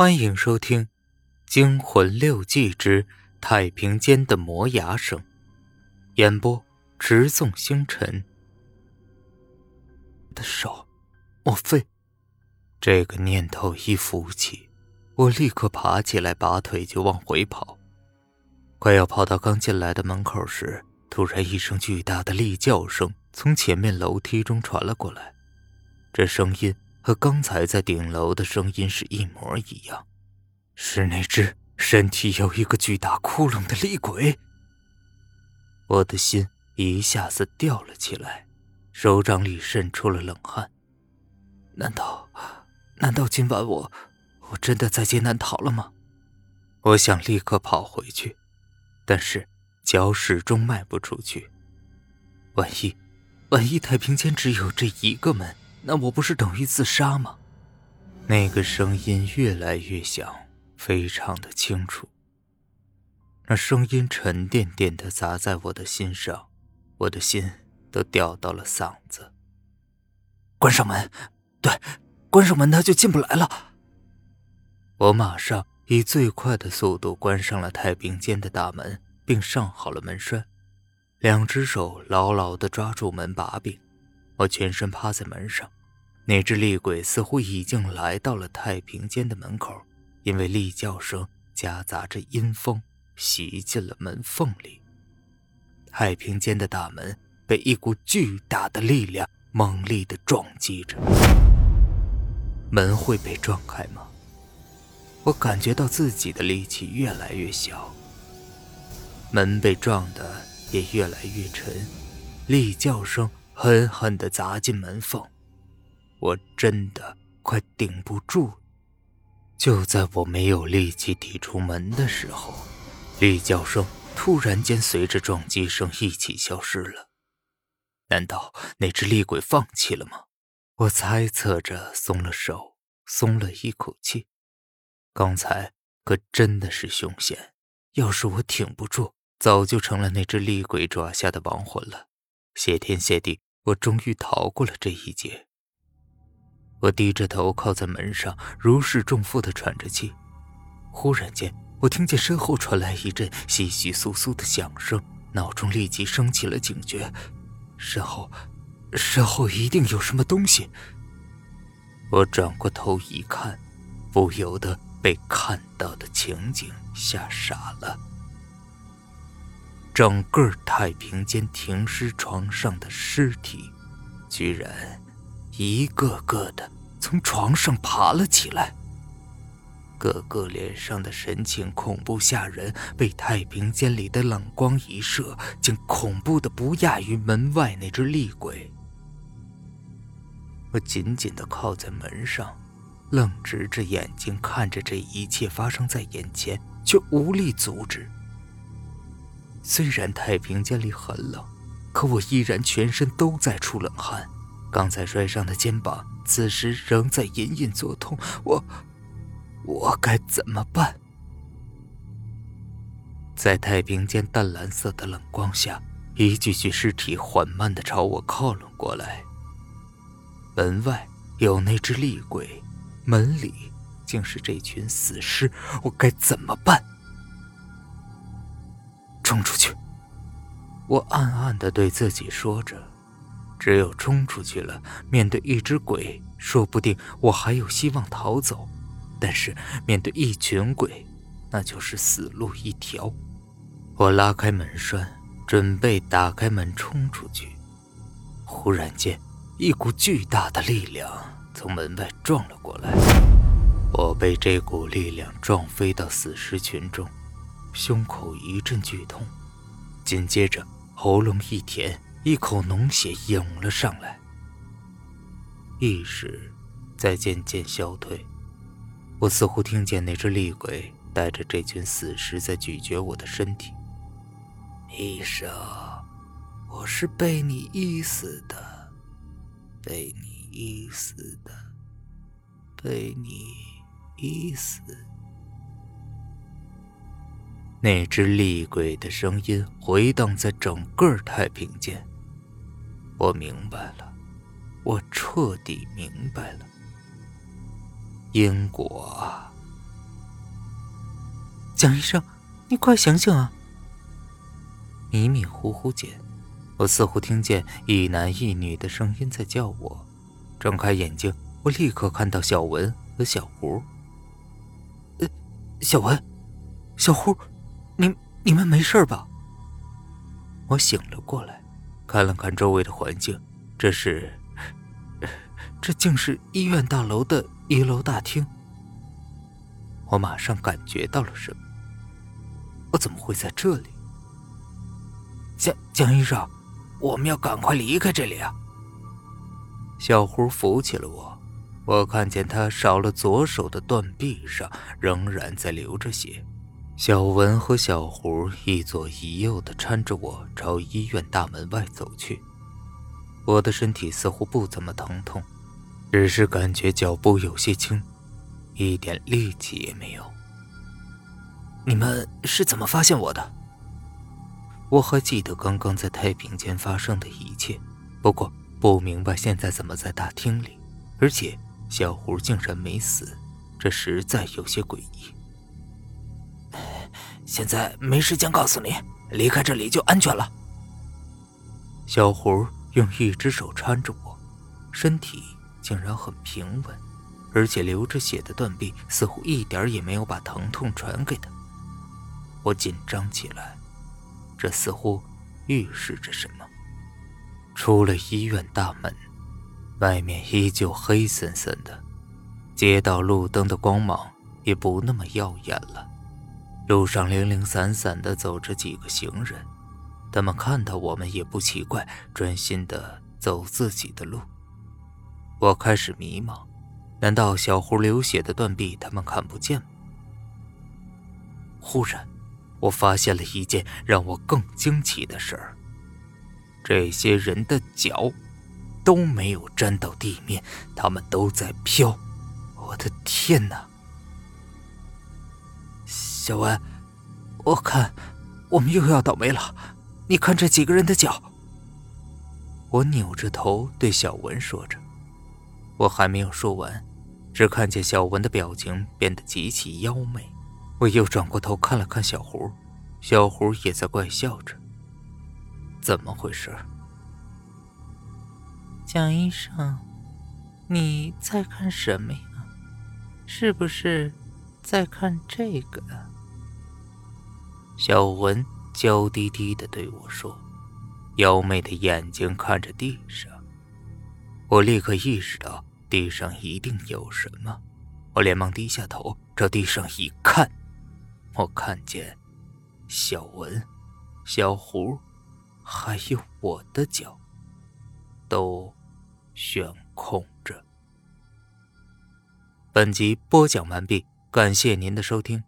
欢迎收听《惊魂六记之太平间的磨牙声》，演播：直纵星辰。的手，莫非？这个念头一浮起，我立刻爬起来，拔腿就往回跑。快要跑到刚进来的门口时，突然一声巨大的厉叫声从前面楼梯中传了过来，这声音。和刚才在顶楼的声音是一模一样，是那只身体有一个巨大窟窿的厉鬼。我的心一下子吊了起来，手掌里渗出了冷汗。难道，难道今晚我，我真的在劫难逃了吗？我想立刻跑回去，但是脚始终迈不出去。万一，万一太平间只有这一个门？那我不是等于自杀吗？那个声音越来越响，非常的清楚。那声音沉甸甸的砸在我的心上，我的心都掉到了嗓子。关上门，对，关上门，他就进不来了。我马上以最快的速度关上了太平间的大门，并上好了门栓，两只手牢牢的抓住门把柄。我全身趴在门上，那只厉鬼似乎已经来到了太平间的门口，因为厉叫声夹杂着阴风袭进了门缝里。太平间的大门被一股巨大的力量猛烈的撞击着，门会被撞开吗？我感觉到自己的力气越来越小，门被撞的也越来越沉，厉叫声。狠狠地砸进门缝，我真的快顶不住。就在我没有力气抵出门的时候，厉叫声突然间随着撞击声一起消失了。难道那只厉鬼放弃了吗？我猜测着，松了手，松了一口气。刚才可真的是凶险，要是我挺不住，早就成了那只厉鬼爪下的亡魂了。谢天谢地。我终于逃过了这一劫。我低着头靠在门上，如释重负的喘着气。忽然间，我听见身后传来一阵窸窸窣窣的响声，脑中立即升起了警觉：身后，身后一定有什么东西。我转过头一看，不由得被看到的情景吓傻了。整个太平间停尸床上的尸体，居然一个个的从床上爬了起来，个个脸上的神情恐怖吓人，被太平间里的冷光一射，竟恐怖的不亚于门外那只厉鬼。我紧紧的靠在门上，愣直着眼睛看着这一切发生在眼前，却无力阻止。虽然太平间里很冷，可我依然全身都在出冷汗。刚才摔伤的肩膀，此时仍在隐隐作痛。我，我该怎么办？在太平间淡蓝色的冷光下，一具具尸体缓慢地朝我靠拢过来。门外有那只厉鬼，门里竟是这群死尸。我该怎么办？冲出去！我暗暗的对自己说着，只有冲出去了，面对一只鬼，说不定我还有希望逃走；但是面对一群鬼，那就是死路一条。我拉开门栓，准备打开门冲出去。忽然间，一股巨大的力量从门外撞了过来，我被这股力量撞飞到死尸群中。胸口一阵剧痛，紧接着喉咙一甜，一口浓血涌了上来。意识在渐渐消退，我似乎听见那只厉鬼带着这群死尸在咀嚼我的身体。医生，我是被你医死的，被你医死的，被你医死。那只厉鬼的声音回荡在整个太平间。我明白了，我彻底明白了。因果，蒋医生，你快醒醒啊！迷迷糊糊间，我似乎听见一男一女的声音在叫我。睁开眼睛，我立刻看到小文和小胡。呃，小文，小胡，你你们没事吧？我醒了过来，看了看周围的环境，这是，这竟是医院大楼的一楼大厅。我马上感觉到了什么，我怎么会在这里？蒋蒋医生，我们要赶快离开这里啊！小胡扶起了我，我看见他少了左手的断臂上仍然在流着血。小文和小胡一左一右的搀着我朝医院大门外走去。我的身体似乎不怎么疼痛，只是感觉脚步有些轻，一点力气也没有。你们是怎么发现我的？我还记得刚刚在太平间发生的一切，不过不明白现在怎么在大厅里，而且小胡竟然没死，这实在有些诡异。现在没时间告诉你，离开这里就安全了。小胡用一只手搀着我，身体竟然很平稳，而且流着血的断臂似乎一点也没有把疼痛传给他。我紧张起来，这似乎预示着什么。出了医院大门，外面依旧黑森森的，街道路灯的光芒也不那么耀眼了。路上零零散散的走着几个行人，他们看到我们也不奇怪，专心的走自己的路。我开始迷茫，难道小胡流血的断臂他们看不见吗？忽然，我发现了一件让我更惊奇的事儿：这些人的脚都没有沾到地面，他们都在飘。我的天哪！小文，我看我们又要倒霉了。你看这几个人的脚。我扭着头对小文说着，我还没有说完，只看见小文的表情变得极其妖媚。我又转过头看了看小胡，小胡也在怪笑着。怎么回事？蒋医生，你在看什么呀？是不是在看这个？小文娇滴滴的对我说：“妖媚的眼睛看着地上。”我立刻意识到地上一定有什么，我连忙低下头朝地上一看，我看见小文、小胡，还有我的脚，都悬空着。本集播讲完毕，感谢您的收听。